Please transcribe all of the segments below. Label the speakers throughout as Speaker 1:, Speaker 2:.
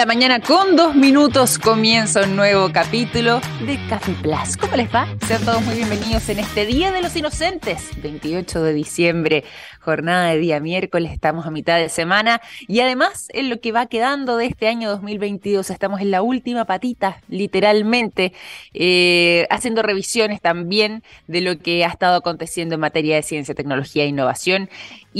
Speaker 1: La mañana con dos minutos comienza un nuevo capítulo de Café Plus. ¿Cómo les va? Sean todos muy bienvenidos en este Día de los Inocentes, 28 de diciembre, jornada de día miércoles, estamos a mitad de semana y además en lo que va quedando de este año 2022, estamos en la última patita, literalmente, eh, haciendo revisiones también de lo que ha estado aconteciendo en materia de ciencia, tecnología e innovación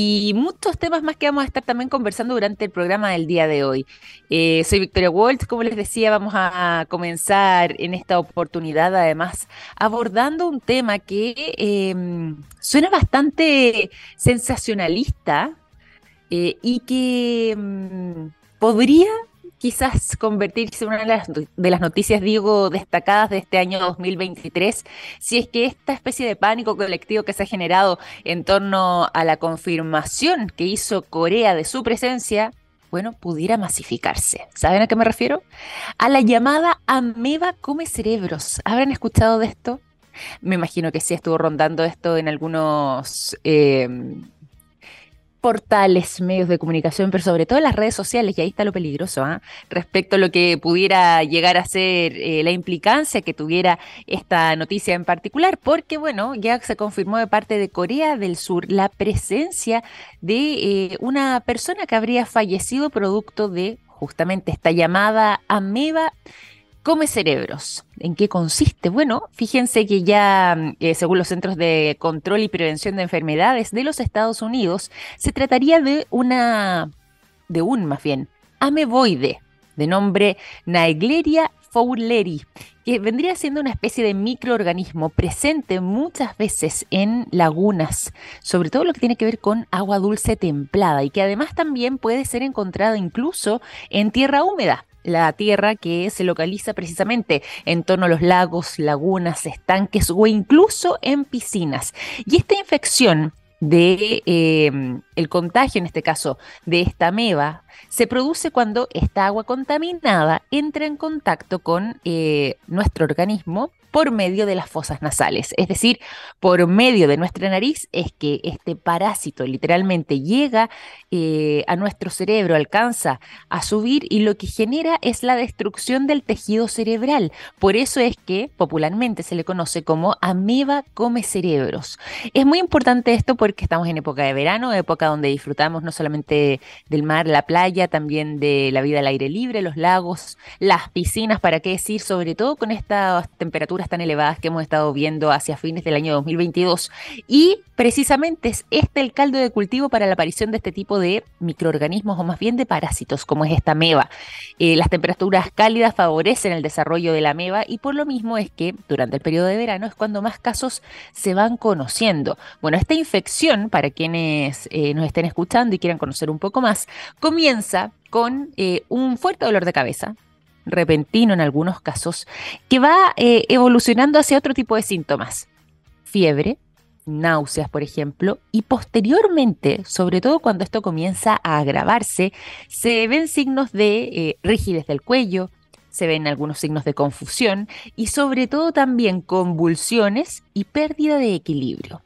Speaker 1: y muchos temas más que vamos a estar también conversando durante el programa del día de hoy. Eh, soy Victoria Waltz, como les decía, vamos a comenzar en esta oportunidad además abordando un tema que em, suena bastante sensacionalista eh, y que em, podría quizás convertirse en una de las, noticias, digo, destacadas de este año 2023, si es que esta especie de pánico colectivo que se ha generado en torno a la confirmación que hizo Corea de su presencia, bueno, pudiera masificarse. ¿Saben a qué me refiero? A la llamada ameba come cerebros. ¿Habrán escuchado de esto? Me imagino que sí estuvo rondando esto en algunos... Eh, portales, medios de comunicación, pero sobre todo las redes sociales, y ahí está lo peligroso, ¿ah? respecto a lo que pudiera llegar a ser eh, la implicancia que tuviera esta noticia en particular, porque bueno, ya se confirmó de parte de Corea del Sur la presencia de eh, una persona que habría fallecido producto de justamente esta llamada ameba come cerebros. ¿En qué consiste? Bueno, fíjense que ya, mm, eh, según los Centros de Control y Prevención de Enfermedades de los Estados Unidos, se trataría de una, de un más bien, ameboide, de nombre Naegleria fowleri, que vendría siendo una especie de microorganismo presente muchas veces en lagunas, sobre todo lo que tiene que ver con agua dulce templada y que además también puede ser encontrada incluso en tierra húmeda la tierra que se localiza precisamente en torno a los lagos, lagunas, estanques o incluso en piscinas. Y esta infección de eh, el contagio, en este caso, de esta ameba, se produce cuando esta agua contaminada entra en contacto con eh, nuestro organismo por medio de las fosas nasales. Es decir, por medio de nuestra nariz es que este parásito literalmente llega eh, a nuestro cerebro, alcanza a subir y lo que genera es la destrucción del tejido cerebral. Por eso es que popularmente se le conoce como ameba come cerebros. Es muy importante esto porque estamos en época de verano, época donde disfrutamos no solamente del mar, la playa, también de la vida al aire libre, los lagos, las piscinas, para qué decir, sobre todo con estas temperaturas tan elevadas que hemos estado viendo hacia fines del año 2022. Y precisamente es este el caldo de cultivo para la aparición de este tipo de microorganismos o más bien de parásitos, como es esta meba. Eh, las temperaturas cálidas favorecen el desarrollo de la meba y por lo mismo es que durante el periodo de verano es cuando más casos se van conociendo. Bueno, esta infección, para quienes eh, nos estén escuchando y quieran conocer un poco más, comienza con eh, un fuerte dolor de cabeza, repentino en algunos casos, que va eh, evolucionando hacia otro tipo de síntomas. Fiebre, náuseas, por ejemplo, y posteriormente, sobre todo cuando esto comienza a agravarse, se ven signos de eh, rigidez del cuello, se ven algunos signos de confusión y sobre todo también convulsiones y pérdida de equilibrio.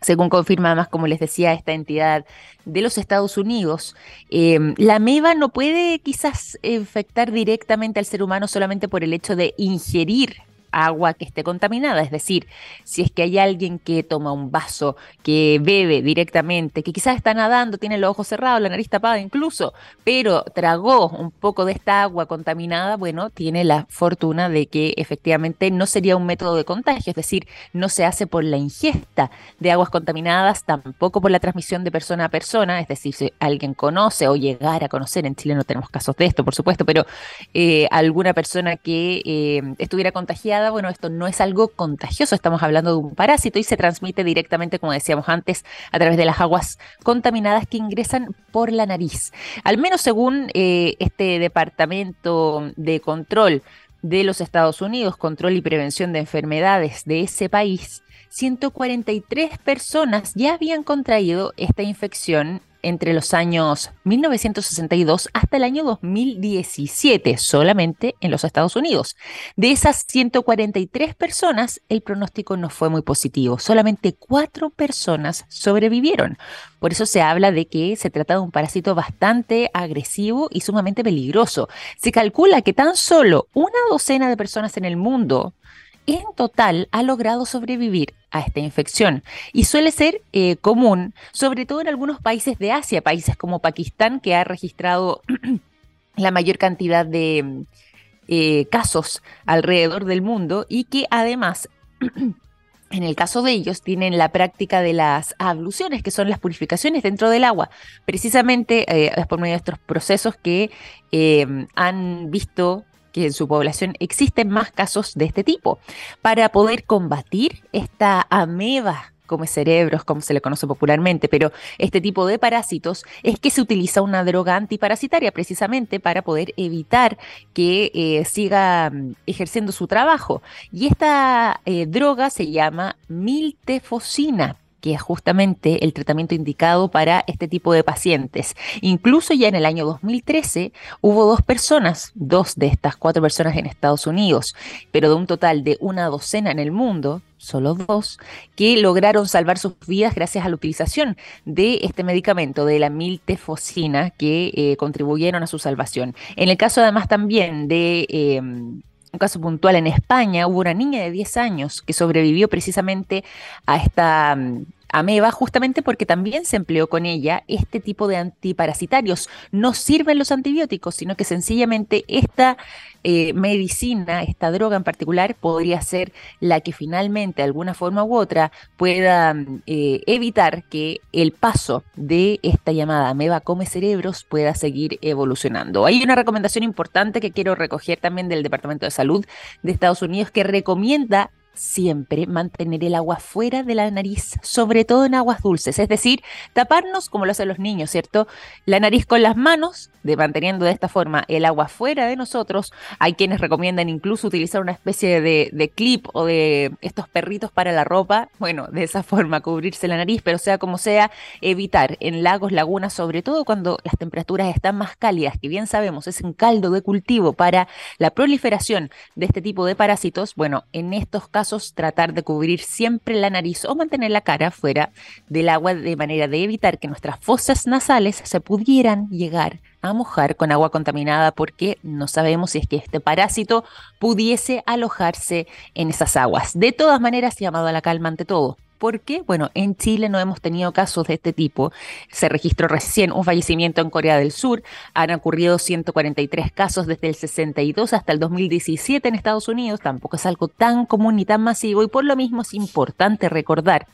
Speaker 1: Según confirma además, como les decía, esta entidad de los Estados Unidos, em, la meba no puede quizás infectar directamente al ser humano solamente por el hecho de ingerir agua que esté contaminada. Es decir, si es que hay alguien que toma un vaso, que bebe directamente, que quizás está nadando, tiene los ojos cerrados, la nariz tapada incluso, pero tragó un poco de esta agua contaminada, bueno, tiene la fortuna de que efectivamente no sería un método de contagio, es decir, no se hace por la ingesta de aguas contaminadas, tampoco por la transmisión de persona a persona, es decir, si alguien conoce o llegar a conocer, en Chile no tenemos casos de esto, por supuesto, pero eh, alguna persona que eh, estuviera contagiada, bueno, esto no es algo contagioso, estamos hablando de un parásito y se transmite directamente, como decíamos antes, a través de las aguas contaminadas que ingresan por la nariz. Al menos según eh, este Departamento de Control de los Estados Unidos, Control y Prevención de Enfermedades de ese país, 143 personas ya habían contraído esta infección entre los años 1962 hasta el año 2017, solamente en los Estados Unidos. De esas 143 personas, el pronóstico no fue muy positivo. Solamente cuatro personas sobrevivieron. Por eso se habla de que se trata de un parásito bastante agresivo y sumamente peligroso. Se calcula que tan solo una docena de personas en el mundo en total ha logrado sobrevivir a esta infección y suele ser eh, común, sobre todo en algunos países de Asia, países como Pakistán, que ha registrado la mayor cantidad de eh, casos alrededor del mundo y que además... En el caso de ellos, tienen la práctica de las abluciones, que son las purificaciones dentro del agua. Precisamente eh, por medio de estos procesos que han visto que en su población existen más casos de este tipo. Para poder combatir esta ameba come cerebros, como se le conoce popularmente, pero este tipo de parásitos es que se utiliza una droga antiparasitaria precisamente para poder evitar que eh, siga mm, ejerciendo su trabajo. Y esta eh, droga se llama miltefosina que es justamente el tratamiento indicado para este tipo de pacientes. Incluso ya en el año 2013 hubo dos personas, dos de estas cuatro personas en Estados Unidos, pero de un total de una docena en el mundo, solo dos, que lograron salvar sus vidas gracias a la utilización de este medicamento, de la miltefosina, que eh, contribuyeron a su salvación. En el caso además también de... Em, un caso puntual en España, hubo una niña de 10 años que sobrevivió precisamente a esta mm, ameba justamente porque también se empleó con ella este tipo de antiparasitarios. No sirven los antibióticos, sino que sencillamente esta eh, medicina, esta droga en particular, podría ser la que finalmente, de alguna forma u otra, pueda eh, evitar que el paso de esta llamada ameba come cerebros pueda seguir evolucionando. Hay una recomendación importante que quiero recoger también del Departamento de Salud de Estados Unidos que recomienda siempre mantener el agua fuera de la nariz, sobre todo en aguas dulces, es decir, taparnos como lo hacen los niños, ¿cierto? La nariz con las manos, manteniendo de esta forma el agua fuera de nosotros. Hay quienes recomiendan incluso utilizar una especie de, de clip o de estos perritos para la ropa, bueno, de esa forma cubrirse la nariz, pero sea como sea, evitar en lagos, lagunas, sobre todo cuando las temperaturas están más cálidas, que bien sabemos es un caldo de cultivo para la proliferación de este tipo de parásitos, bueno, en estos casos tratar de cubrir siempre la nariz o mantener la cara fuera del agua de manera de evitar que nuestras fosas nasales se pudieran llegar a mojar con agua contaminada porque no sabemos si es que este parásito pudiese alojarse en esas aguas. De todas maneras, llamado a la calma ante todo porque, bueno, en Chile no hemos tenido casos de este tipo. Se registró recién un fallecimiento en Corea del Sur. Han ocurrido 143 casos desde el 62 hasta el 2017 en Estados Unidos. Tampoco es algo tan común ni tan masivo y por lo mismo es importante recordar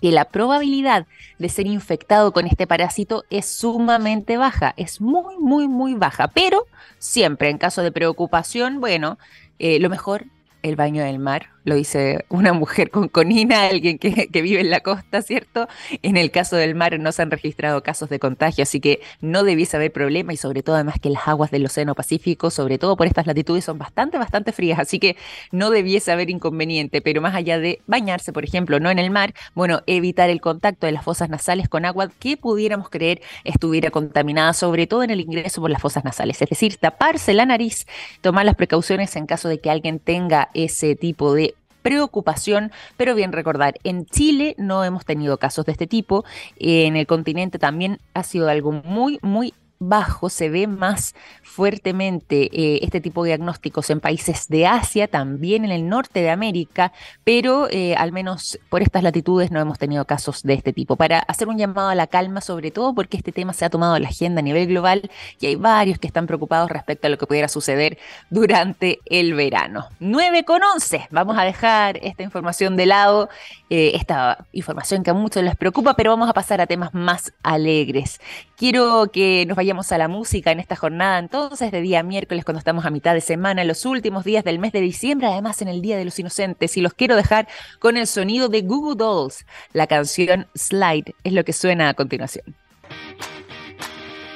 Speaker 1: que la probabilidad de ser infectado con este parásito es sumamente baja, es muy, muy, muy baja, pero siempre en caso de preocupación, bueno, eh, lo mejor el baño del mar lo dice una mujer con conina, alguien que, vive en la costa, ¿cierto? En el caso del mar no se han registrado casos de contagio, así que no debiese haber problema y sobre todo además que las aguas del Océano Pacífico, sobre todo por estas latitudes, son bastante, bastante frías, así que no debiese haber inconveniente, pero más allá de bañarse, por ejemplo, no en el mar, bueno, evitar el contacto de las fosas nasales con agua que pudiéramos creer estuviera contaminada, sobre todo en el ingreso por las fosas nasales, es decir, taparse la nariz, tomar las precauciones en caso de que alguien tenga ese tipo de preocupación, pero bien recordar, en Chile no hemos tenido casos de este tipo, en el continente también ha sido algo muy, muy bajo, se ve más fuertemente eh, este tipo de diagnósticos en países de Asia, también en el norte de América, pero eh, al menos por estas latitudes no hemos tenido casos de este tipo. Para hacer un llamado a la calma, sobre todo porque este tema se ha tomado la agenda a nivel global y hay varios que están preocupados respecto a lo que pudiera suceder durante el verano. 9 con 11, vamos a dejar esta información de lado, eh, esta información que a muchos les preocupa, pero vamos a pasar a temas más alegres. Quiero que nos vayamos a la música en esta jornada entonces de día miércoles cuando estamos a mitad de semana, los últimos días del mes de diciembre, además en el Día de los Inocentes. Y los quiero dejar con el sonido de Google Dolls. La canción Slide es lo que suena a continuación.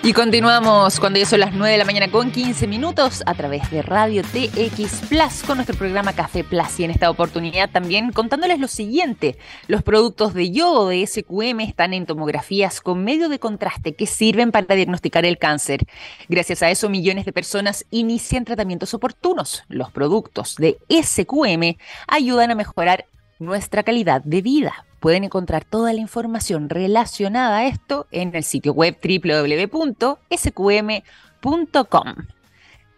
Speaker 1: Y continuamos cuando ya son las 9 de la mañana con 15 minutos a través de Radio TX Plus con nuestro programa Café Plus. Y en esta oportunidad también contándoles lo siguiente: los productos de yodo de SQM están en tomografías con medio de contraste que sirven para diagnosticar el cáncer. Gracias a eso, millones de personas inician tratamientos oportunos. Los productos de SQM ayudan a mejorar nuestra calidad de vida. Pueden encontrar toda la información relacionada a esto en el sitio web www.sqm.com.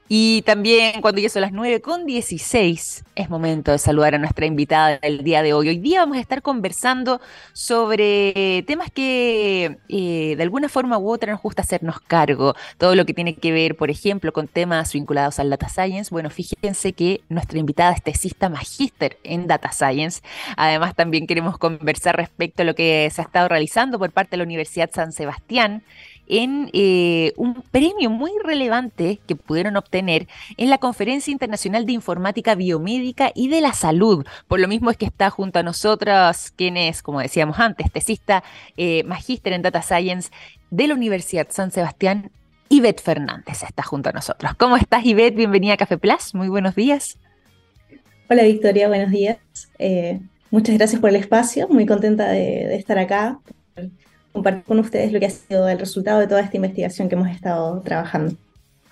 Speaker 1: Y también cuando ya son las 9 con 16, es momento de saludar a nuestra invitada del día de hoy. Hoy día vamos a estar conversando sobre temas que eh, de alguna forma u otra nos gusta hacernos cargo. Todo lo que tiene que ver, por ejemplo, con temas vinculados al Data Science. Bueno, fíjense que nuestra invitada es tesista magíster en Data Science. Además, también queremos conversar respecto a lo que se ha estado realizando por parte de la Universidad San Sebastián en eh, un premio muy relevante que pudieron obtener en la Conferencia Internacional de Informática Biomédica y de la Salud. Por lo mismo es que está junto a nosotras, quien es, como decíamos antes, tesista, eh, magíster en Data Science de la Universidad San Sebastián, Ivette Fernández está junto a nosotros. ¿Cómo estás, Ivette? Bienvenida a Café Plus. Muy buenos días.
Speaker 2: Hola, Victoria. Buenos días. Eh, muchas gracias por el espacio. Muy contenta de estar acá compartir con ustedes lo que ha sido el resultado de toda esta investigación que hemos estado trabajando.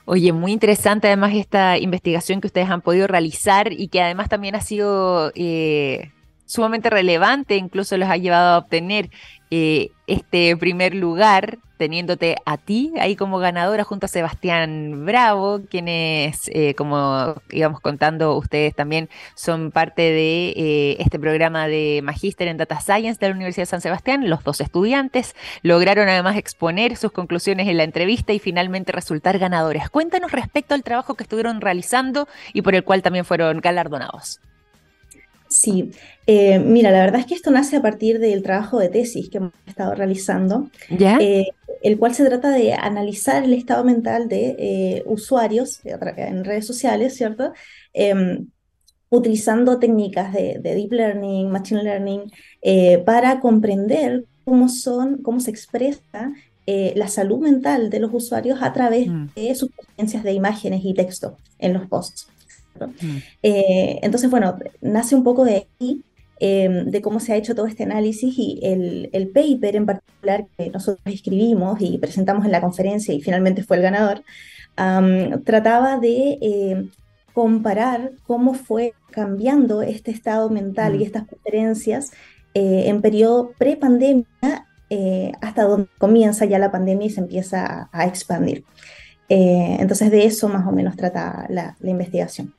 Speaker 1: Oye, muy interesante además esta investigación que ustedes han podido realizar y que además también ha sido eh, sumamente relevante, incluso los ha llevado a obtener eh, este primer lugar teniéndote a ti ahí como ganadora junto a Sebastián Bravo, quienes, eh, como íbamos contando, ustedes también son parte de eh, este programa de Magíster en Data Science de la Universidad de San Sebastián. Los dos estudiantes lograron además exponer sus conclusiones en la entrevista y finalmente resultar ganadores. Cuéntanos respecto al trabajo que estuvieron realizando y por el cual también fueron galardonados.
Speaker 2: Sí, eh, mira, la verdad es que esto nace a partir del trabajo de tesis que hemos estado realizando, eh, el cual se trata de analizar el estado mental de eh, usuarios en redes sociales, ¿cierto? Em, utilizando técnicas de, deep learning, machine learning, para comprender cómo son, cómo se expresa la salud mental de los usuarios a través mm. de sus experiencias de imágenes y texto en los posts. Mm. Eh, entonces, bueno, nace un poco de ahí, em, de cómo se ha hecho todo este análisis y el, el, paper en particular que nosotros escribimos y presentamos en la conferencia y finalmente fue el ganador, trataba de em, comparar cómo fue cambiando este estado mental y mm. estas preferencias eh, en periodo pre-pandemia eh, hasta donde comienza ya la pandemia y se empieza a, expandir. entonces de eso más o menos trata la investigación.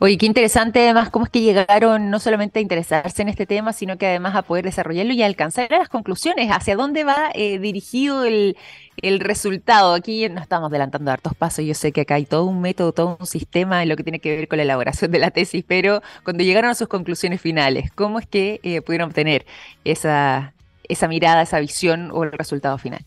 Speaker 1: Oye, qué interesante además cómo es que llegaron no solamente a interesarse en este tema, sino que además a poder desarrollarlo y alcanzar las conclusiones, hacia dónde va eh, dirigido el, resultado. Aquí no estamos adelantando hartos pasos, yo sé que acá hay todo un método, todo un sistema en lo que tiene que ver con la elaboración de la tesis, pero cuando llegaron a sus conclusiones finales, ¿cómo es que eh, pudieron obtener esa, esa mirada, esa visión o el resultado final?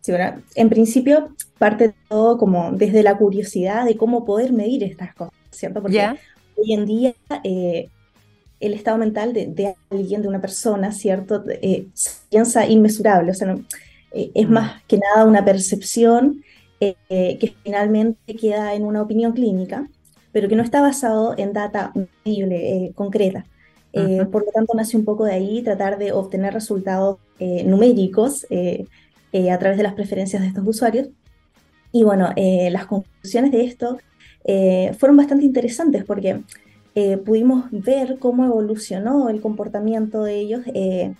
Speaker 2: Sí, bueno, en principio parte todo como desde la curiosidad de cómo poder medir estas cosas. ¿Cierto? Porque hoy en día eh, el estado mental de, alguien, de una persona, ¿cierto? Eh, se piensa inmesurable, o sea, eh, es mm. más que nada una percepción que finalmente queda en una opinión clínica, pero que no está basado en data medible, concreta. Por lo tanto, nace un poco de ahí tratar de obtener resultados numéricos a través de las preferencias de estos usuarios. Y bueno, las conclusiones de esto eh, fueron bastante interesantes porque eh, pudimos ver cómo evolucionó el comportamiento de ellos eh,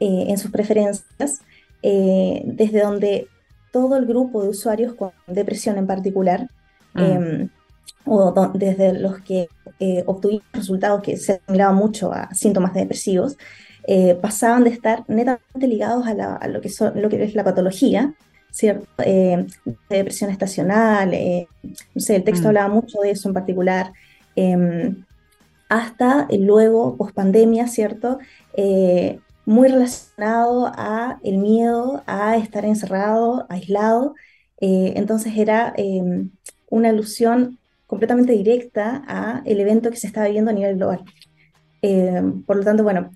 Speaker 2: en sus preferencias, desde donde todo el grupo de usuarios con depresión en particular, mm. em, o desde los que obtuvimos resultados que se miraban mucho a síntomas depresivos, pasaban de estar netamente ligados a, lo, que lo que es la patología, ¿cierto? Eh, depresión estacional, eh, no sé, el texto mm. hablaba mucho de eso en particular, em, hasta luego, post pandemia, ¿cierto? Eh, muy relacionado a el miedo a estar encerrado, aislado, entonces era em, una alusión completamente directa a el evento que se estaba viviendo a nivel global. Em, por lo tanto, bueno,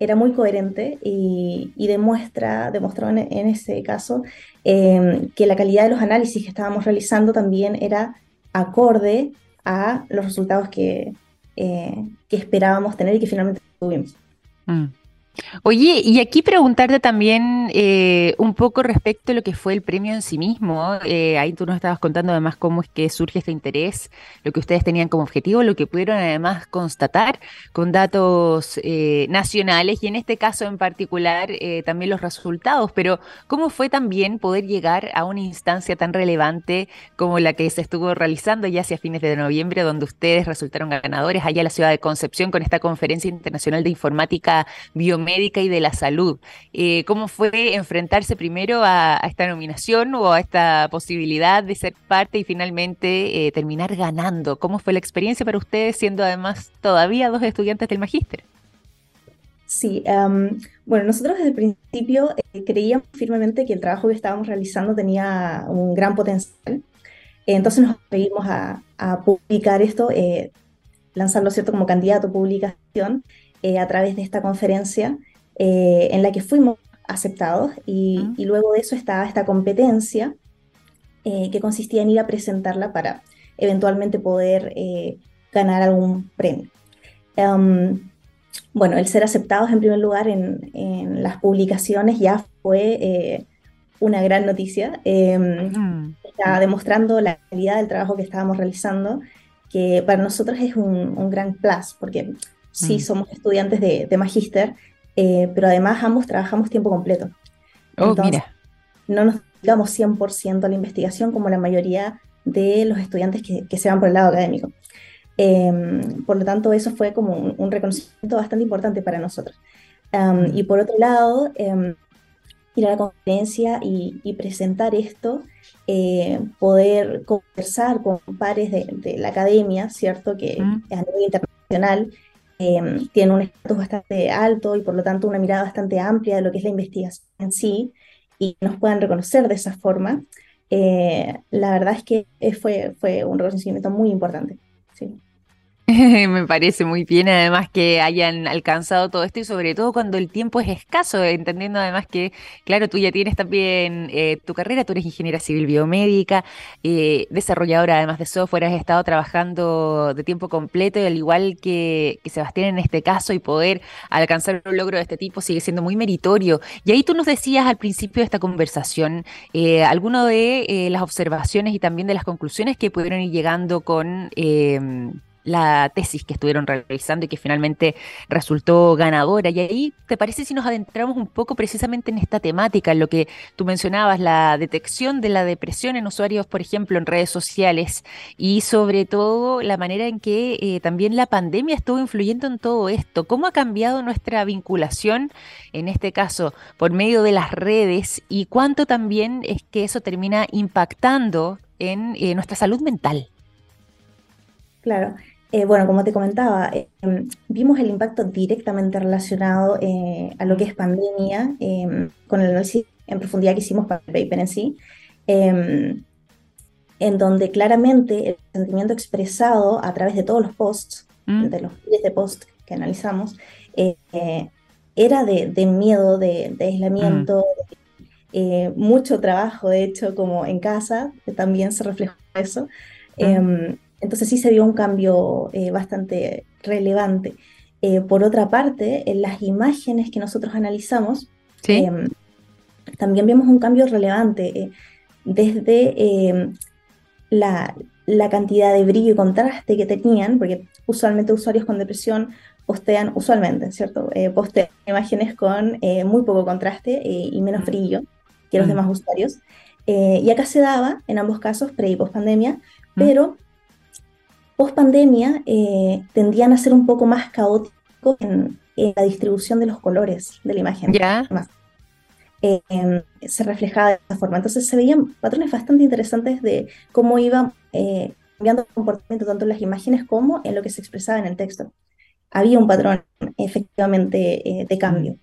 Speaker 2: era muy coherente y, demuestra, demostró en, ese caso em, que la calidad de los análisis que estábamos realizando también era acorde a los resultados que, eh, que esperábamos tener y que finalmente tuvimos.
Speaker 1: Mm. Oye, y aquí preguntarte también eh, un poco respecto a lo que fue el premio en sí mismo. Eh, ahí tú nos estabas contando además cómo es que surge este interés, lo que ustedes tenían como objetivo, lo que pudieron además constatar con datos eh, nacionales y en este caso en particular también los resultados. Pero ¿cómo fue también poder llegar a una instancia tan relevante como la que se estuvo realizando ya hacia fines de noviembre, donde ustedes resultaron ganadores allá en la ciudad de Concepción con esta conferencia internacional de informática biomédica? Médica y de la salud. Eh, ¿Cómo fue enfrentarse primero a, esta nominación o a esta posibilidad de ser parte y finalmente eh, terminar ganando? ¿Cómo fue la experiencia para ustedes siendo además todavía dos estudiantes del magíster?
Speaker 2: Sí, em, bueno, nosotros desde el principio eh, creíamos firmemente que el trabajo que estábamos realizando tenía un gran potencial. Entonces nos pedimos a, publicar esto, lanzarlo cierto como candidato a publicación eh, a través de esta conferencia eh, en la que fuimos aceptados y, luego de eso estaba esta competencia eh, que consistía en ir a presentarla para eventualmente poder ganar algún premio. Em, bueno, el ser aceptados en primer lugar en, en las publicaciones ya fue una gran noticia. Em, está demostrando la calidad del trabajo que estábamos realizando, que para nosotros es un, un gran plus, porque sí mm. somos estudiantes de, de magíster, eh, pero además ambos trabajamos tiempo completo.
Speaker 1: Oh, mira.
Speaker 2: No nos dedicamos 100% a la investigación como la mayoría de los estudiantes que, que se van por el lado académico. Em, por lo tanto, eso fue como un, reconocimiento bastante importante para nosotros. Mm. y por otro lado, em, ir a la conferencia y, y presentar esto, eh, poder conversar con pares de, de, la academia, ¿cierto? Que mm. a nivel internacional Em, tiene un estatus bastante alto y por lo tanto una mirada bastante amplia de lo que es la investigación en sí y nos puedan reconocer de esa forma, eh, la verdad es que fue, fue un reconocimiento muy importante. Sí.
Speaker 1: Me parece muy bien, además que hayan alcanzado todo esto y sobre todo cuando el tiempo es escaso, entendiendo además que, claro, tú ya tienes también eh, tu carrera, tú eres ingeniera civil biomédica, eh, desarrolladora además de software, has estado trabajando de tiempo completo y al igual que, Sebastián en este caso y poder alcanzar un logro de este tipo sigue siendo muy meritorio. Y ahí tú nos decías al principio de esta conversación eh, de las observaciones y también de las conclusiones que pudieron ir llegando con la tesis que estuvieron realizando y que finalmente resultó ganadora. Y ahí, ¿te parece si nos adentramos un poco precisamente en esta temática, en lo que tú mencionabas, la detección de la depresión en usuarios, por ejemplo, en redes sociales y sobre todo la manera en que eh, también la pandemia estuvo influyendo en todo esto? ¿Cómo ha cambiado nuestra vinculación, en este caso, por medio de las redes y cuánto también es que eso termina impactando en eh, nuestra salud mental?
Speaker 2: Claro, eh, bueno, como te comentaba, eh, vimos el impacto directamente relacionado eh, a lo que es pandemia em, con el análisis en profundidad que hicimos para el paper en sí, em, en donde claramente el sentimiento expresado a través de todos los posts, mm. de los miles de posts que analizamos, era de, miedo, de, aislamiento, mm. mucho trabajo, de hecho, como en casa, también se reflejó eso. Mm. Entonces sí se vio un cambio eh, bastante relevante. Eh, por otra parte, en las imágenes que nosotros analizamos, em, también vemos un cambio relevante eh, desde em, la, cantidad de brillo y contraste que tenían, porque usualmente usuarios con depresión postean, usualmente, ¿cierto? postean imágenes con muy poco contraste y menos brillo que los mm. demás usuarios. y acá se daba, en ambos casos, pre y post pandemia, mm. pero post pandemia eh, tendían a ser un poco más caóticos en, la distribución de los colores de la imagen.
Speaker 1: Ya.
Speaker 2: Eh, em, se reflejaba de esa forma. Entonces se veían patrones bastante interesantes de cómo iba eh, cambiando el comportamiento tanto en las imágenes como en lo que se expresaba en el texto. Había un patrón efectivamente de cambio.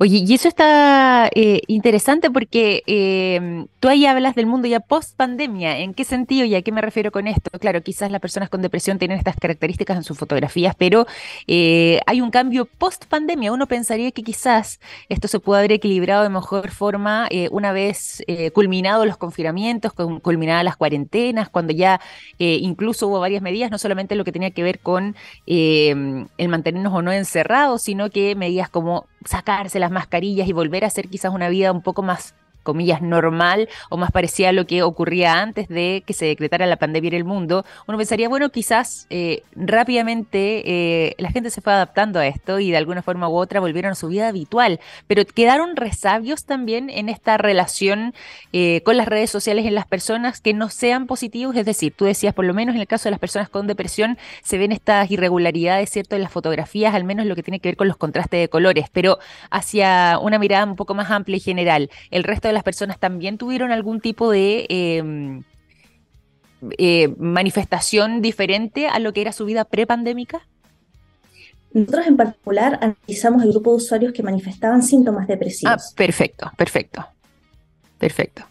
Speaker 1: Oye, y eso está eh, interesante porque eh, tú ahí hablas del mundo ya post pandemia. ¿En qué sentido y a qué me refiero con esto? Claro, quizás las personas con depresión tienen estas características en sus fotografías, pero eh, hay un cambio post pandemia. Uno pensaría que quizás esto se puede haber equilibrado de mejor forma una vez culminados los confinamientos, culminadas las cuarentenas, cuando ya incluso hubo varias medidas, no solamente lo que tenía que ver con el mantenernos o no encerrados, sino que medidas como sacarse las mascarillas y volver a hacer quizás una vida un poco más comillas, normal o más parecía a lo que ocurría antes de que se decretara la pandemia en el mundo, uno pensaría, bueno, quizás eh, rápidamente eh, la gente se fue adaptando a esto y de alguna forma u otra volvieron a su vida habitual, pero quedaron resabios también en esta relación eh, con las redes sociales en las personas que no sean positivos, es decir, tú decías, por lo menos en el caso de las personas con depresión, se ven estas irregularidades, ¿cierto?, en las fotografías, al menos lo que tiene que ver con los contrastes de colores, pero hacia una mirada un poco más amplia y general, el resto de las personas también tuvieron algún tipo de em, eh, manifestación diferente a lo que era su vida prepandémica?
Speaker 2: Nosotros en particular analizamos el grupo de usuarios que manifestaban síntomas depresivos.
Speaker 1: Ah, perfecto, perfecto, perfecto.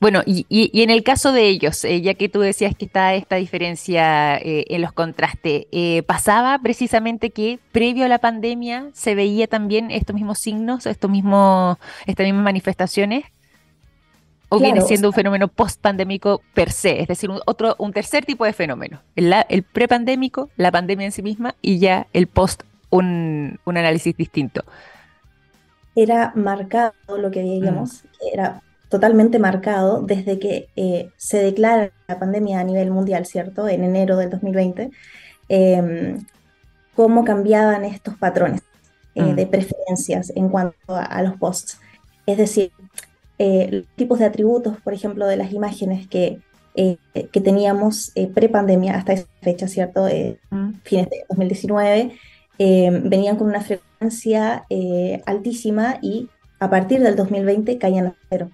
Speaker 1: Bueno, y, en el caso de ellos, eh, ya que tú decías que está esta diferencia eh, en los contrastes, ¿pasaba precisamente que previo a la pandemia se veía también estos mismos signos, estos mismos, estas mismas manifestaciones? ¿O viene siendo un fenómeno post-pandémico per se? Es decir, un, otro, un tercer tipo de fenómeno. El, el pre-pandémico, la pandemia en sí misma, y ya el post, un, análisis distinto.
Speaker 2: Era marcado lo que veíamos, mm. era totalmente marcado desde que eh, se declara la pandemia a nivel mundial, ¿cierto? En enero del 2020, em, cómo cambiaban estos patrones eh, mm. de preferencias en cuanto a, los posts. Es decir, eh, los tipos de atributos, por ejemplo, de las imágenes que, que teníamos pre-pandemia hasta esa fecha, ¿cierto? Mm. Fines de 2019, em, venían con una frecuencia altísima y a partir del 2020 caían a cero.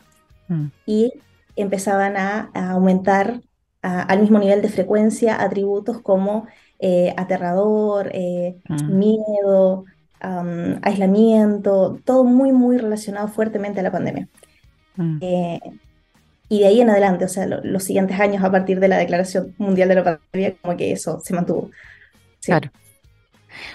Speaker 2: Mm. y empezaban a, aumentar al mismo nivel de frecuencia atributos como eh, aterrador, eh, mm. miedo, aislamiento, todo muy, muy relacionado fuertemente a la pandemia. Mm. Eh, y de ahí en adelante, o sea, los siguientes años a partir de la Declaración Mundial de la Pandemia, como que eso se mantuvo.
Speaker 1: Claro.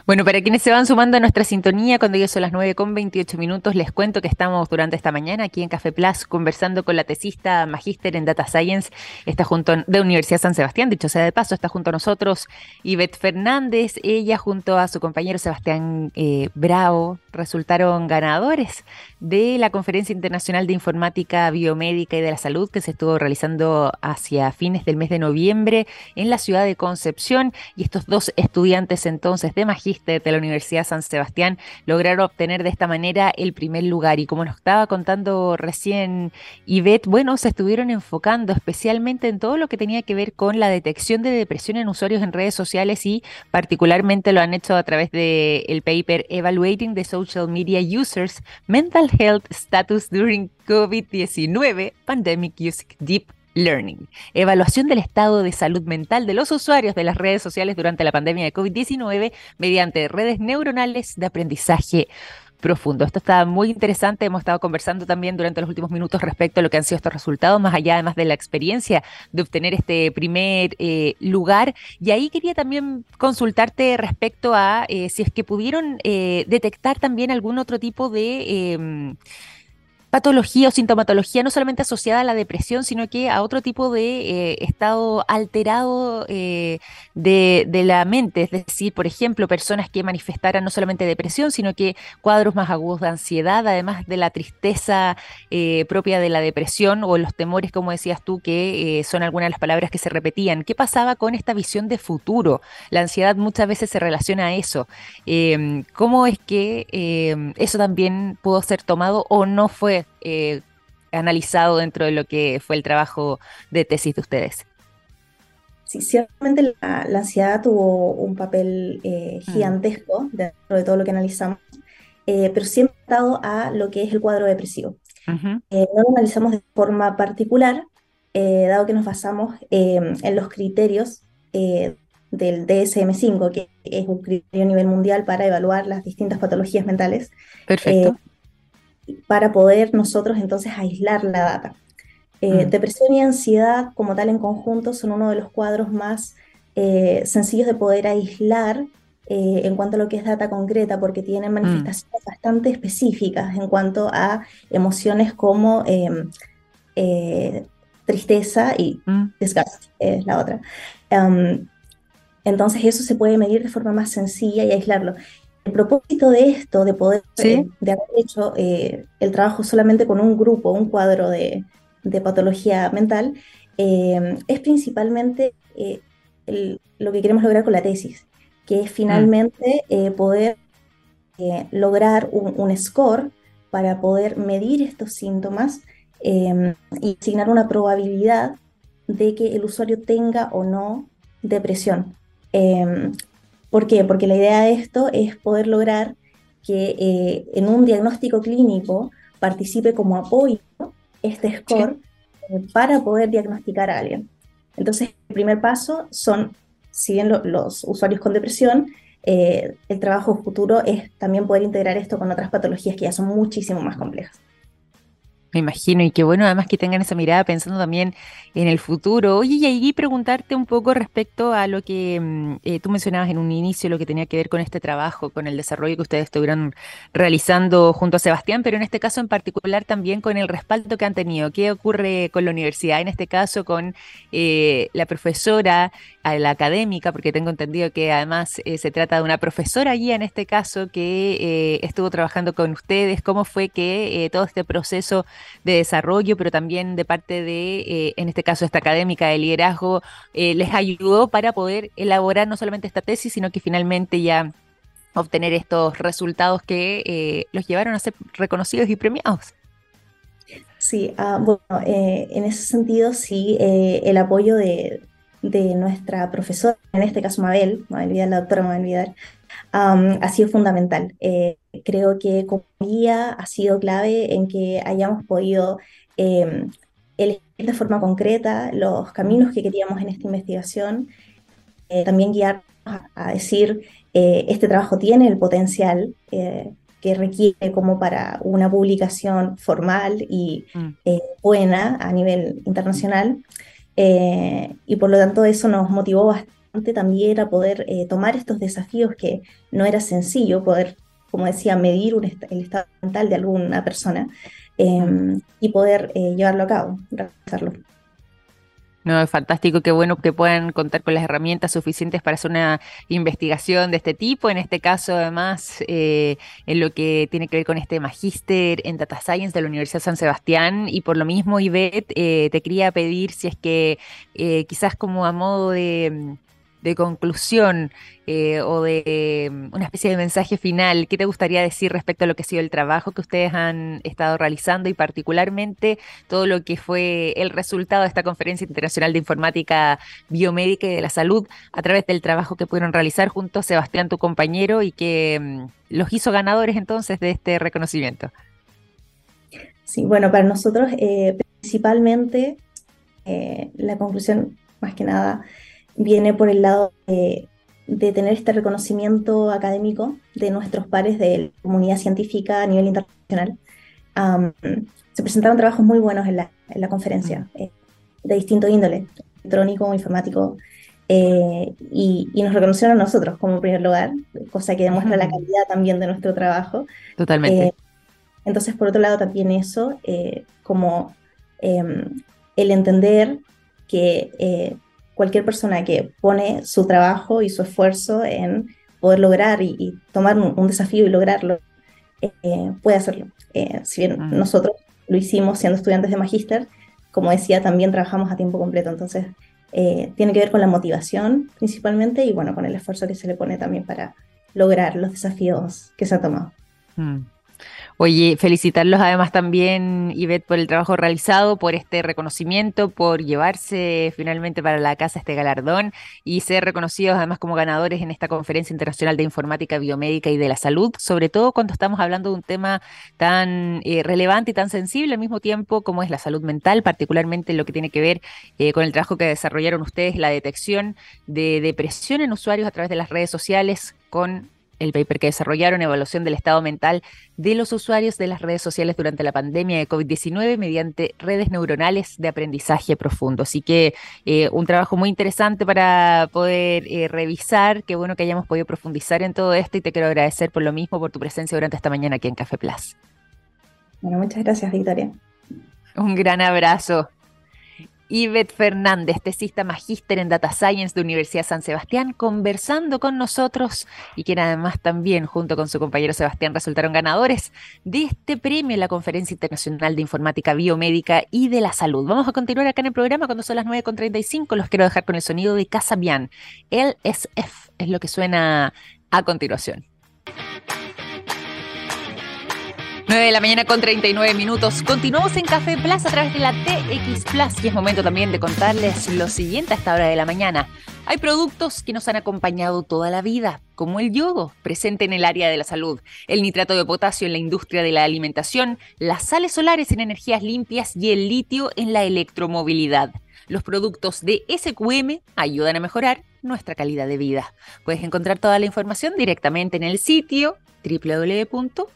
Speaker 1: Bueno, para quienes se van sumando a nuestra sintonía, cuando ya son las 9 con 28 minutos, les cuento que estamos durante esta mañana aquí en Café Plus conversando con la tesista magíster en Data Science, está junto de Universidad San Sebastián, dicho sea de paso, está junto a nosotros Ivette Fernández, ella junto a su compañero Sebastián eh, Bravo, resultaron ganadores de la Conferencia Internacional de Informática Biomédica y de la Salud que se estuvo realizando hacia fines del mes de noviembre en la ciudad de Concepción. Y estos dos estudiantes entonces de magíster de la Universidad San Sebastián lograron obtener de esta manera el primer lugar. Y como nos estaba contando recién Ivette, bueno, se estuvieron enfocando especialmente en todo lo que tenía que ver con la detección de depresión en usuarios en redes sociales y particularmente lo han hecho a través del el paper Evaluating the Social Media Users Mental Health Status During COVID-19 Pandemic Use Deep Learning, evaluación del estado de salud mental de los usuarios de las redes sociales durante la pandemia de COVID-19 mediante redes neuronales de aprendizaje profundo. Esto está muy interesante. Hemos estado conversando también durante los últimos minutos respecto a lo que han sido estos resultados, más allá además de la experiencia de obtener este primer eh, lugar. Y ahí quería también consultarte respecto a eh, si es que pudieron eh, detectar también algún otro tipo de em, patología o sintomatología no solamente asociada a la depresión, sino que a otro tipo de eh, estado alterado eh, de, la mente. Es decir, por ejemplo, personas que manifestaran no solamente depresión, sino que cuadros más agudos de ansiedad, además de la tristeza eh, propia de la depresión o los temores, como decías tú, que son algunas de las palabras que se repetían. ¿Qué pasaba con esta visión de futuro? La ansiedad muchas veces se relaciona a eso. Em, ¿Cómo es que em, eso también pudo ser tomado o no fue eh, analizado dentro de lo que fue el trabajo de tesis de ustedes?
Speaker 2: Sí, ciertamente la, ansiedad tuvo un papel eh, mm. gigantesco dentro de todo lo que analizamos, eh, pero siempre dado a lo que es el cuadro depresivo. no lo analizamos de forma particular, dado que nos basamos en los criterios del DSM-5, que es un criterio a nivel mundial para evaluar las distintas patologías mentales.
Speaker 1: Perfecto
Speaker 2: para poder nosotros entonces aislar la data. Eh, mm. Depresión y ansiedad como tal en conjunto son uno de los cuadros más eh, sencillos de poder aislar eh, en cuanto a lo que es data concreta, porque tienen mm. manifestaciones bastante específicas en cuanto a emociones como em, tristeza y mm. desgaste, es la otra. Em, entonces eso se puede medir de forma más sencilla y aislarlo. El propósito de esto, de poder, de haber hecho el trabajo solamente con un grupo, un cuadro de, de patología mental, eh, es principalmente eh, lo que queremos lograr con la tesis, que es finalmente mm. eh, poder lograr un, score para poder medir estos síntomas y asignar una probabilidad de que el usuario tenga o no depresión. ¿Por qué? Porque la idea de esto es poder lograr que en un diagnóstico clínico participe como apoyo este score eh, para poder diagnosticar a alguien. Entonces, el primer paso son, si bien los usuarios con depresión, eh, el trabajo futuro es también poder integrar esto con otras patologías que ya son muchísimo más complejas.
Speaker 1: Me imagino, y qué bueno además que tengan esa mirada pensando también en el futuro. Oye, y preguntarte un poco respecto a lo que mm, eh, tú mencionabas en un inicio, lo que tenía que ver con este trabajo, con el desarrollo que ustedes estuvieron realizando junto a Sebastián, pero en este caso en particular también con el respaldo que han tenido. ¿Qué ocurre con la universidad? En este caso con eh, la profesora, la académica, porque tengo entendido que además eh, se trata de una profesora allí en este caso que estuvo trabajando con ustedes. ¿Cómo fue que todo este proceso de desarrollo, pero también de parte de, eh, en este caso, esta académica de liderazgo, eh, les ayudó para poder elaborar no solamente esta tesis, sino que finalmente ya obtener estos resultados que eh, los llevaron a ser reconocidos y premiados.
Speaker 2: Sí, ah, bueno, en ese sentido sí, el apoyo de, nuestra profesora, en este caso Mabel, Mabel Vidal, la doctora Mabel Vidal, ha sido fundamental. Eh, creo que como guía ha sido clave en que hayamos podido em, elegir de forma concreta los caminos que queríamos en esta investigación, eh, también guiar a, decir, eh, este trabajo tiene el potencial que requiere como para una publicación formal y mm. buena a nivel internacional. Y por lo tanto eso nos motivó bastante también era poder eh, tomar estos desafíos que no era sencillo poder, como decía, medir el estado mental de alguna persona em, y poder eh, llevarlo a cabo, realizarlo.
Speaker 1: No, es fantástico, qué bueno que puedan contar con las herramientas suficientes para hacer una investigación de este tipo. En este caso, además, eh, en lo que tiene que ver con este magíster en Data Science de la Universidad San Sebastián. Y por lo mismo, Ivette, te quería pedir si es que quizás como a modo de de conclusión eh, o de mm, una especie de mensaje final, ¿qué te gustaría decir respecto a lo que ha sido el trabajo que ustedes han estado realizando y particularmente todo lo que fue el resultado de esta Conferencia Internacional de Informática Biomédica y de la Salud a través del trabajo que pudieron realizar junto a Sebastián, tu compañero, y que mm, los hizo ganadores entonces de este reconocimiento?
Speaker 2: Sí, bueno, para nosotros eh, principalmente eh, la conclusión, más que nada, viene por el lado de, tener este reconocimiento académico de nuestros pares de la comunidad científica a nivel internacional. se presentaron trabajos muy buenos en la, conferencia, eh, de distinto índole, electrónico, informático, eh, y, nos reconocieron a nosotros como primer lugar, cosa que demuestra la calidad también de nuestro trabajo.
Speaker 1: Totalmente. Eh,
Speaker 2: entonces, por otro lado, también eso, como em, el entender que cualquier persona que pone su trabajo y su esfuerzo en poder lograr y, tomar un, desafío y lograrlo, eh, puede hacerlo. Eh, si bien mm. nosotros lo hicimos siendo estudiantes de magíster, como decía, también trabajamos a tiempo completo, entonces eh, tiene que ver con la motivación principalmente y bueno, con el esfuerzo que se le pone también para lograr los desafíos que se ha tomado. Mm.
Speaker 1: Oye, felicitarlos además también, Ivette, por el trabajo realizado, por este reconocimiento, por llevarse finalmente para la casa este galardón y ser reconocidos además como ganadores en esta Conferencia Internacional de Informática Biomédica y de la Salud, sobre todo cuando estamos hablando de un tema tan eh, relevante y tan sensible al mismo tiempo como es la salud mental, particularmente lo que tiene que ver eh, con el trabajo que desarrollaron ustedes, la detección de depresión en usuarios a través de las redes sociales con el paper que desarrollaron, evaluación del estado mental de los usuarios de las redes sociales durante la pandemia de COVID-19 mediante redes neuronales de aprendizaje profundo. Así que eh, un trabajo muy interesante para poder eh, revisar. Qué bueno que hayamos podido profundizar en todo esto y te quiero agradecer por lo mismo, por tu presencia durante esta mañana aquí en Café Plus.
Speaker 2: Bueno, muchas gracias, Victoria.
Speaker 1: Un gran abrazo. Ivette Fernández, tesista magíster en Data Science de Universidad San Sebastián, conversando con nosotros y quien además también, junto con su compañero Sebastián, resultaron ganadores de este premio en la Conferencia Internacional de Informática Biomédica y de la Salud. Vamos a continuar acá en el programa cuando son las 9.35. Los quiero dejar con el sonido de Casa Bian. LSF es lo que suena a continuación. 9 de la mañana con 39 minutos. Continuamos en Café Plus a través de la TX Plus y es momento también de contarles lo siguiente a esta hora de la mañana. Hay productos que nos han acompañado toda la vida, como el yodo, presente en el área de la salud, el nitrato de potasio en la industria de la alimentación, las sales solares en energías limpias y el litio en la electromovilidad. Los productos de SQM ayudan a mejorar nuestra calidad de vida. Puedes encontrar toda la información directamente en el sitio www.sqm.com.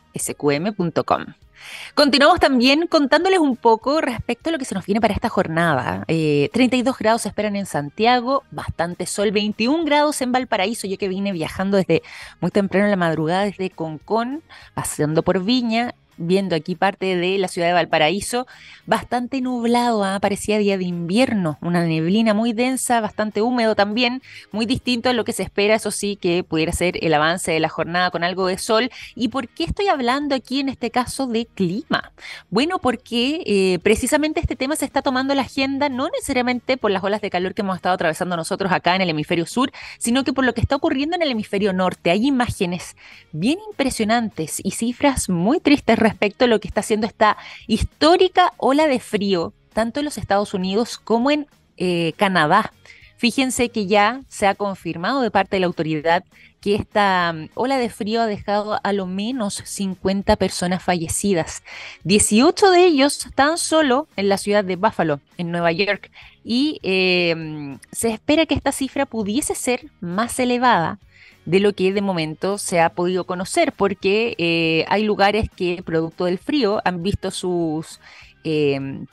Speaker 1: Continuamos también contándoles un poco respecto a lo que se nos viene para esta jornada. 32 eh, grados se esperan en Santiago, bastante sol, 21 grados en Valparaíso. Yo que vine viajando desde muy temprano en la madrugada desde Concón, paseando por Viña, viendo aquí parte de la ciudad de Valparaíso, bastante nublado, ¿ah? parecía día de invierno, una neblina muy densa, bastante húmedo también, muy distinto a lo que se espera, eso sí, que pudiera ser el avance de la jornada con algo de sol. ¿Y por qué estoy hablando aquí en este caso de clima? Bueno, porque eh, precisamente este tema se está tomando la agenda no necesariamente por las olas de calor que hemos estado atravesando nosotros acá en el hemisferio sur, sino que por lo que está ocurriendo en el hemisferio norte. Hay imágenes bien impresionantes y cifras muy tristes a lo que está haciendo esta histórica ola de frío, tanto en los Estados Unidos como en eh, Canadá. Fíjense que ya se ha confirmado de parte de la autoridad que esta mm, ola de frío ha dejado a lo menos 50 personas fallecidas. 18 de ellos tan solo en la ciudad de Buffalo, en Nueva York. Y eh, mm, se espera que esta cifra pudiese ser más elevada de lo que de momento se ha podido conocer, porque eh, hay lugares que, producto del frío, han visto sus em,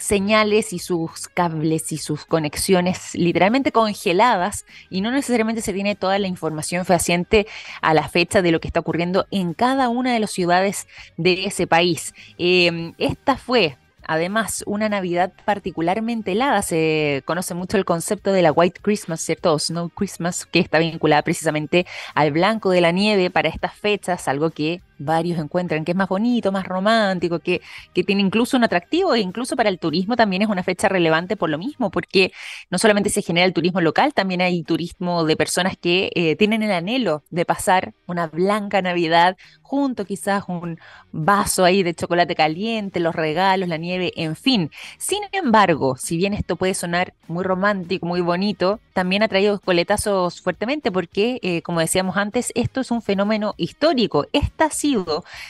Speaker 1: señales y sus cables y sus conexiones literalmente congeladas y no necesariamente se tiene toda la información fehaciente a la fecha de lo que está ocurriendo en cada una de las ciudades de ese país. Em, esta fue Además, una Navidad particularmente helada. Se conoce mucho el concepto de la White Christmas, ¿cierto? O Snow Christmas, que está vinculada precisamente al blanco de la nieve para estas fechas, algo que varios encuentran que es más bonito, más romántico, que, que tiene incluso un atractivo e incluso para el turismo también es una fecha relevante por lo mismo, porque no solamente se genera el turismo local, también hay turismo de personas que eh, tienen el anhelo de pasar una blanca Navidad junto quizás un vaso ahí de chocolate caliente, los regalos, la nieve, en fin. Sin embargo, si bien esto puede sonar muy romántico, muy bonito, también ha traído coletazos fuertemente porque, eh, como decíamos antes, esto es un fenómeno histórico. Esta sí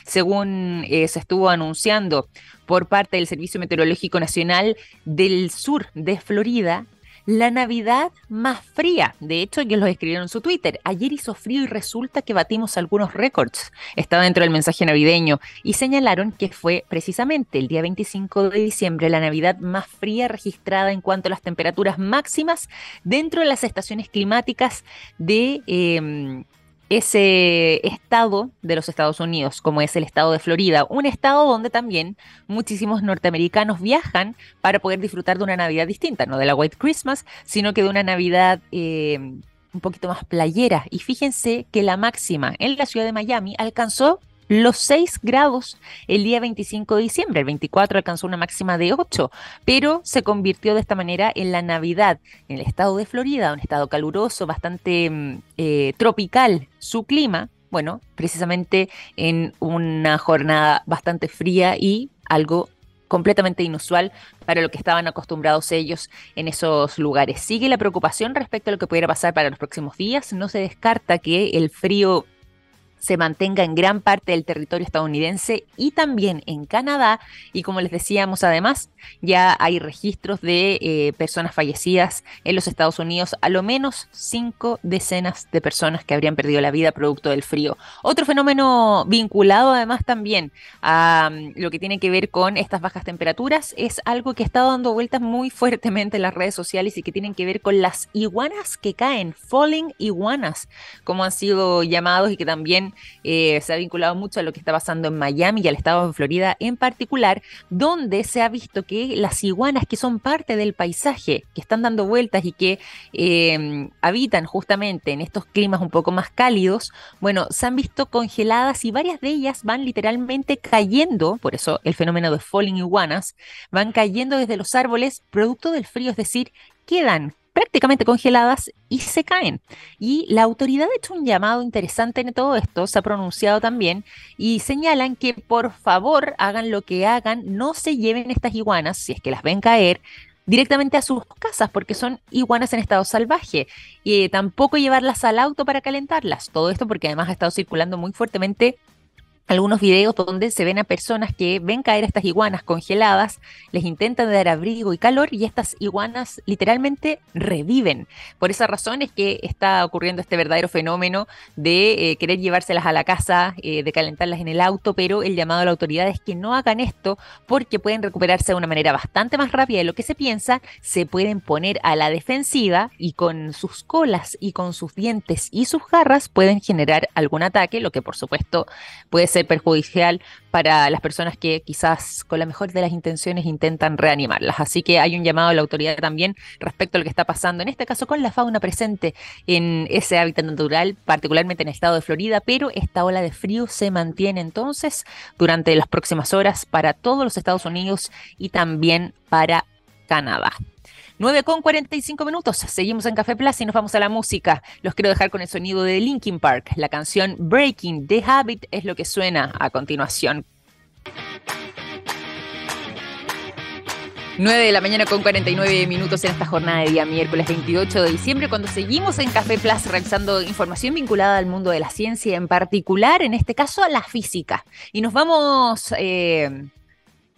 Speaker 1: según eh, se estuvo anunciando por parte del Servicio Meteorológico Nacional del sur de Florida, la Navidad más fría. De hecho, ellos lo escribieron en su Twitter. Ayer hizo frío y resulta que batimos algunos récords. Estaba dentro del mensaje navideño y señalaron que fue precisamente el día 25 de diciembre la Navidad más fría registrada en cuanto a las temperaturas máximas dentro de las estaciones climáticas de... Em, ese estado de los Estados Unidos, como es el estado de Florida, un estado donde también muchísimos norteamericanos viajan para poder disfrutar de una Navidad distinta, no de la White Christmas, sino que de una Navidad eh, un poquito más playera. Y fíjense que la máxima en la ciudad de Miami alcanzó los 6 grados el día 25 de diciembre. El 24 alcanzó una máxima de 8, pero se convirtió de esta manera en la Navidad en el estado de Florida, un estado caluroso, bastante mm, eh, tropical su clima. Bueno, precisamente en una jornada bastante fría y algo completamente inusual para lo que estaban acostumbrados ellos en esos lugares. Sigue la preocupación respecto a lo que pudiera pasar para los próximos días. No se descarta que el frío se mantenga en gran parte del territorio estadounidense y también en Canadá. Y como les decíamos, además, ya hay registros de eh, personas fallecidas en los Estados Unidos, a lo menos cinco decenas de personas que habrían perdido la vida producto del frío. Otro fenómeno vinculado además también a mm, lo que tiene que ver con estas bajas temperaturas es algo que estado dando vueltas muy fuertemente en las redes sociales y que tienen que ver con las iguanas que caen, falling iguanas, como han sido llamados y que también eh, se ha vinculado mucho a lo que está pasando en Miami y al estado de Florida en particular, donde se ha visto que las iguanas que son parte del paisaje, que están dando vueltas y que em, habitan justamente en estos climas un poco más cálidos, bueno, se han visto congeladas y varias de ellas van literalmente cayendo, por eso el fenómeno de falling iguanas, van cayendo desde los árboles producto del frío, es decir, quedan prácticamente congeladas y se caen. Y la autoridad ha hecho un llamado interesante en todo esto, se ha pronunciado también, y señalan que por favor hagan lo que hagan, no se lleven estas iguanas, si es que las ven caer, directamente a sus casas porque son iguanas en estado salvaje y tampoco llevarlas al auto para calentarlas. Todo esto porque además ha estado circulando muy fuertemente algunos videos donde se ven a personas que ven caer estas iguanas congeladas, les intentan dar abrigo y calor y estas iguanas literalmente reviven. Por esa razón es que está ocurriendo este verdadero fenómeno de eh, querer llevárselas a la casa, eh, de calentarlas en el auto, pero el llamado a la autoridad es que no hagan esto porque pueden recuperarse de una manera bastante más rápida de lo que se piensa, se pueden poner a la defensiva y con sus colas y con sus dientes y sus garras pueden generar algún ataque, lo que por supuesto puede ser perjudicial para las personas que quizás con la mejor de las intenciones intentan reanimarlas. Así que hay un llamado a la autoridad también respecto a lo que está pasando, en este caso con la fauna presente en ese hábitat natural, particularmente en el estado de Florida, pero esta ola de frío se mantiene entonces durante las próximas horas para todos los Estados Unidos y también para Canadá. 9 con 45 minutos. Seguimos en Café Plus y nos vamos a la música. Los quiero dejar con el sonido de Linkin Park. La canción Breaking the Habit es lo que suena a continuación. 9 de la mañana con 49 minutos en esta jornada de día miércoles 28 de diciembre, cuando seguimos en Café Plus realizando información vinculada al mundo de la ciencia, en particular, en este caso, a la física. Y nos vamos eh,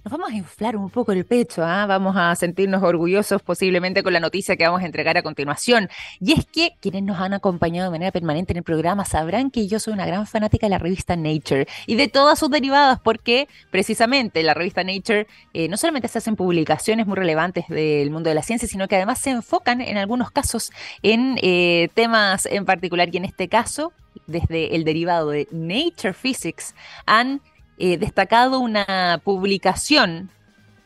Speaker 1: nos vamos a inflar un poco el pecho, ¿ah? vamos a sentirnos orgullosos posiblemente con la noticia que vamos a entregar a continuación. Y es que quienes nos han acompañado de manera permanente en el programa sabrán que yo soy una gran fanática de la revista Nature y de todas sus derivadas, porque precisamente la revista Nature eh, no solamente se hacen publicaciones muy relevantes del mundo de la ciencia, sino que además se enfocan en algunos casos en eh, temas en particular y en este caso desde el derivado de Nature Physics han eh, destacado una publicación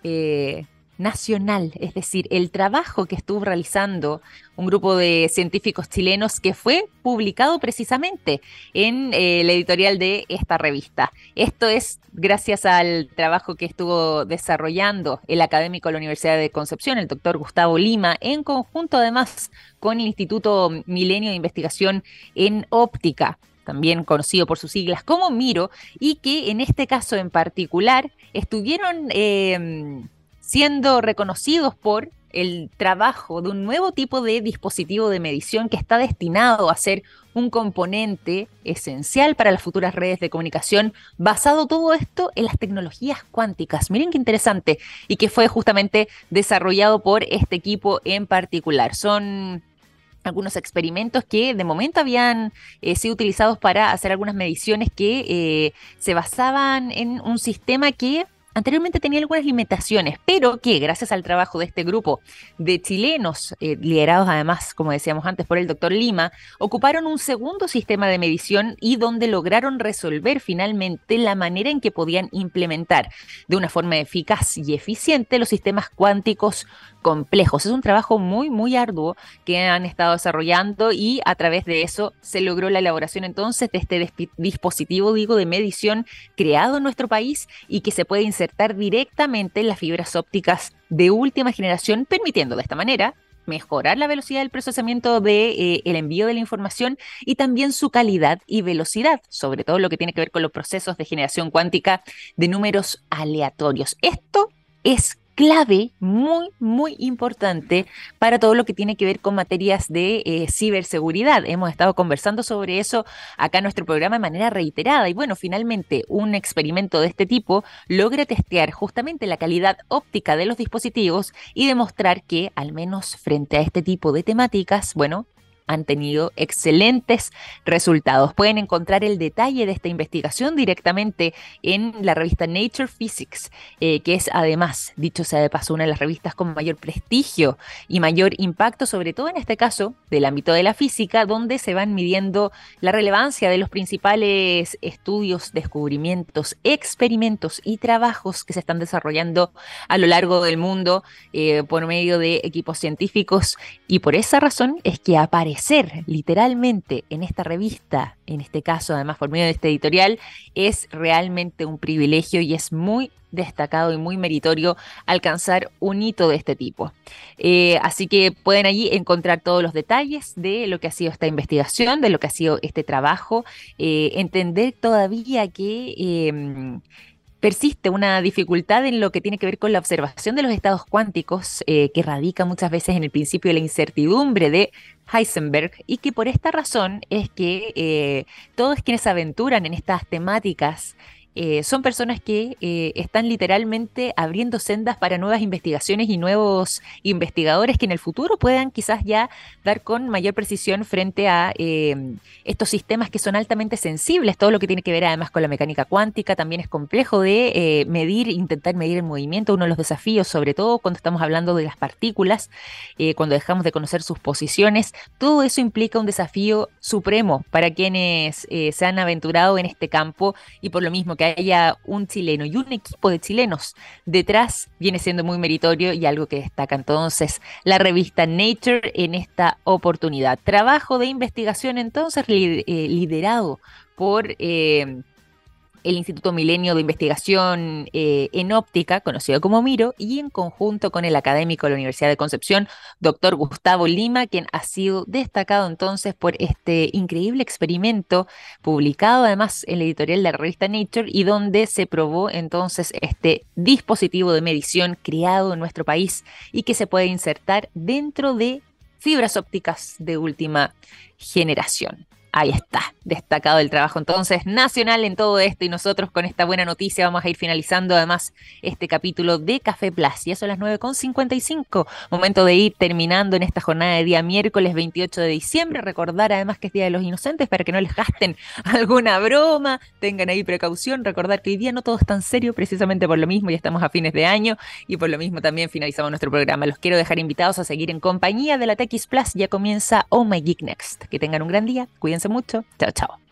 Speaker 1: eh, nacional, es decir, el trabajo que estuvo realizando un grupo de científicos chilenos que fue publicado precisamente en eh, la editorial de esta revista. Esto es gracias al trabajo que estuvo desarrollando el académico de la Universidad de Concepción, el doctor Gustavo Lima, en conjunto además con el Instituto Milenio de Investigación en Óptica también conocido por sus siglas como Miro, y que en este caso en particular estuvieron em, siendo reconocidos por el trabajo de un nuevo tipo de dispositivo de medición que está destinado a ser un componente esencial para las futuras redes de comunicación, basado todo esto en las tecnologías cuánticas. Miren qué interesante, y que fue justamente desarrollado por este equipo en particular. Son algunos experimentos que de momento habían eh, sido utilizados para hacer algunas mediciones que eh, se basaban en un sistema que anteriormente tenía algunas limitaciones, pero que gracias al trabajo de este grupo de chilenos, eh, liderados además, como decíamos antes, por el doctor Lima, ocuparon un segundo sistema de medición y donde lograron resolver finalmente la manera en que podían implementar de una forma eficaz y eficiente los sistemas cuánticos complejos. Es un trabajo muy, muy arduo que han estado desarrollando y a través de eso se logró la elaboración entonces de este dispositivo, digo, de medición creado en nuestro país y que se puede insertar directamente en las fibras ópticas de última generación, permitiendo de esta manera mejorar la velocidad del procesamiento de eh, el envío de la información y también su calidad y velocidad, sobre todo lo que tiene que ver con los procesos de generación cuántica de números aleatorios. Esto es clave, muy, muy importante para todo lo que tiene que ver con materias de eh, ciberseguridad. Hemos estado conversando sobre eso acá en nuestro programa de manera reiterada y bueno, finalmente un experimento de este tipo logra testear justamente la calidad óptica de los dispositivos y demostrar que, al menos frente a este tipo de temáticas, bueno, han tenido excelentes resultados. Pueden encontrar el detalle de esta investigación directamente en la revista Nature Physics, eh, que es además, dicho sea de paso, una de las revistas con mayor prestigio y mayor impacto, sobre todo en este caso del ámbito de la física, donde se van midiendo la relevancia de los principales estudios, descubrimientos, experimentos y trabajos que se están desarrollando a lo largo del mundo eh, por medio de equipos científicos. Y por esa razón es que aparece ser literalmente en esta revista, en este caso además por medio de este editorial, es realmente un privilegio y es muy destacado y muy meritorio alcanzar un hito de este tipo. Eh, así que pueden allí encontrar todos los detalles de lo que ha sido esta investigación, de lo que ha sido este trabajo, eh, entender todavía que em, persiste una dificultad en lo que tiene que ver con la observación de los estados cuánticos, eh, que radica muchas veces en el principio de la incertidumbre de Heisenberg, y que por esta razón es que eh, todos quienes aventuran en estas temáticas eh, son personas que eh, están literalmente abriendo sendas para nuevas investigaciones y nuevos investigadores que en el futuro puedan quizás ya dar con mayor precisión frente a em, estos sistemas que son altamente sensibles. Todo lo que tiene que ver además con la mecánica cuántica también es complejo de eh, medir, intentar medir el movimiento. Uno de los desafíos, sobre todo cuando estamos hablando de las partículas, cuando dejamos de conocer sus posiciones, todo eso implica un desafío supremo para quienes se han aventurado en este campo y por lo mismo que haya un chileno y un equipo de chilenos detrás viene siendo muy meritorio y algo que destaca entonces la revista Nature en esta oportunidad. Trabajo de investigación entonces eh, liderado por... Eh, el Instituto Milenio de Investigación eh, en Óptica, conocido como Miro, y en conjunto con el académico de la Universidad de Concepción, doctor Gustavo Lima, quien ha sido destacado entonces por este increíble experimento publicado además en la editorial de la revista Nature y donde se probó entonces este dispositivo de medición creado en nuestro país y que se puede insertar dentro de fibras ópticas de última generación. Ahí está, destacado el trabajo entonces nacional en todo esto y nosotros con esta buena noticia vamos a ir finalizando además este capítulo de Café Plus. Ya son las 9.55, momento de ir terminando en esta jornada de día miércoles 28 de diciembre. Recordar además que es Día de los Inocentes para que no les gasten alguna broma, tengan ahí precaución. Recordar que hoy día no todo es tan serio precisamente por lo mismo, ya estamos a fines de año y por lo mismo también finalizamos nuestro programa. Los quiero dejar invitados a seguir en compañía de la TX Plus. Ya comienza Oh My Geek Next. Que tengan un gran día, mucho. Chao, chao.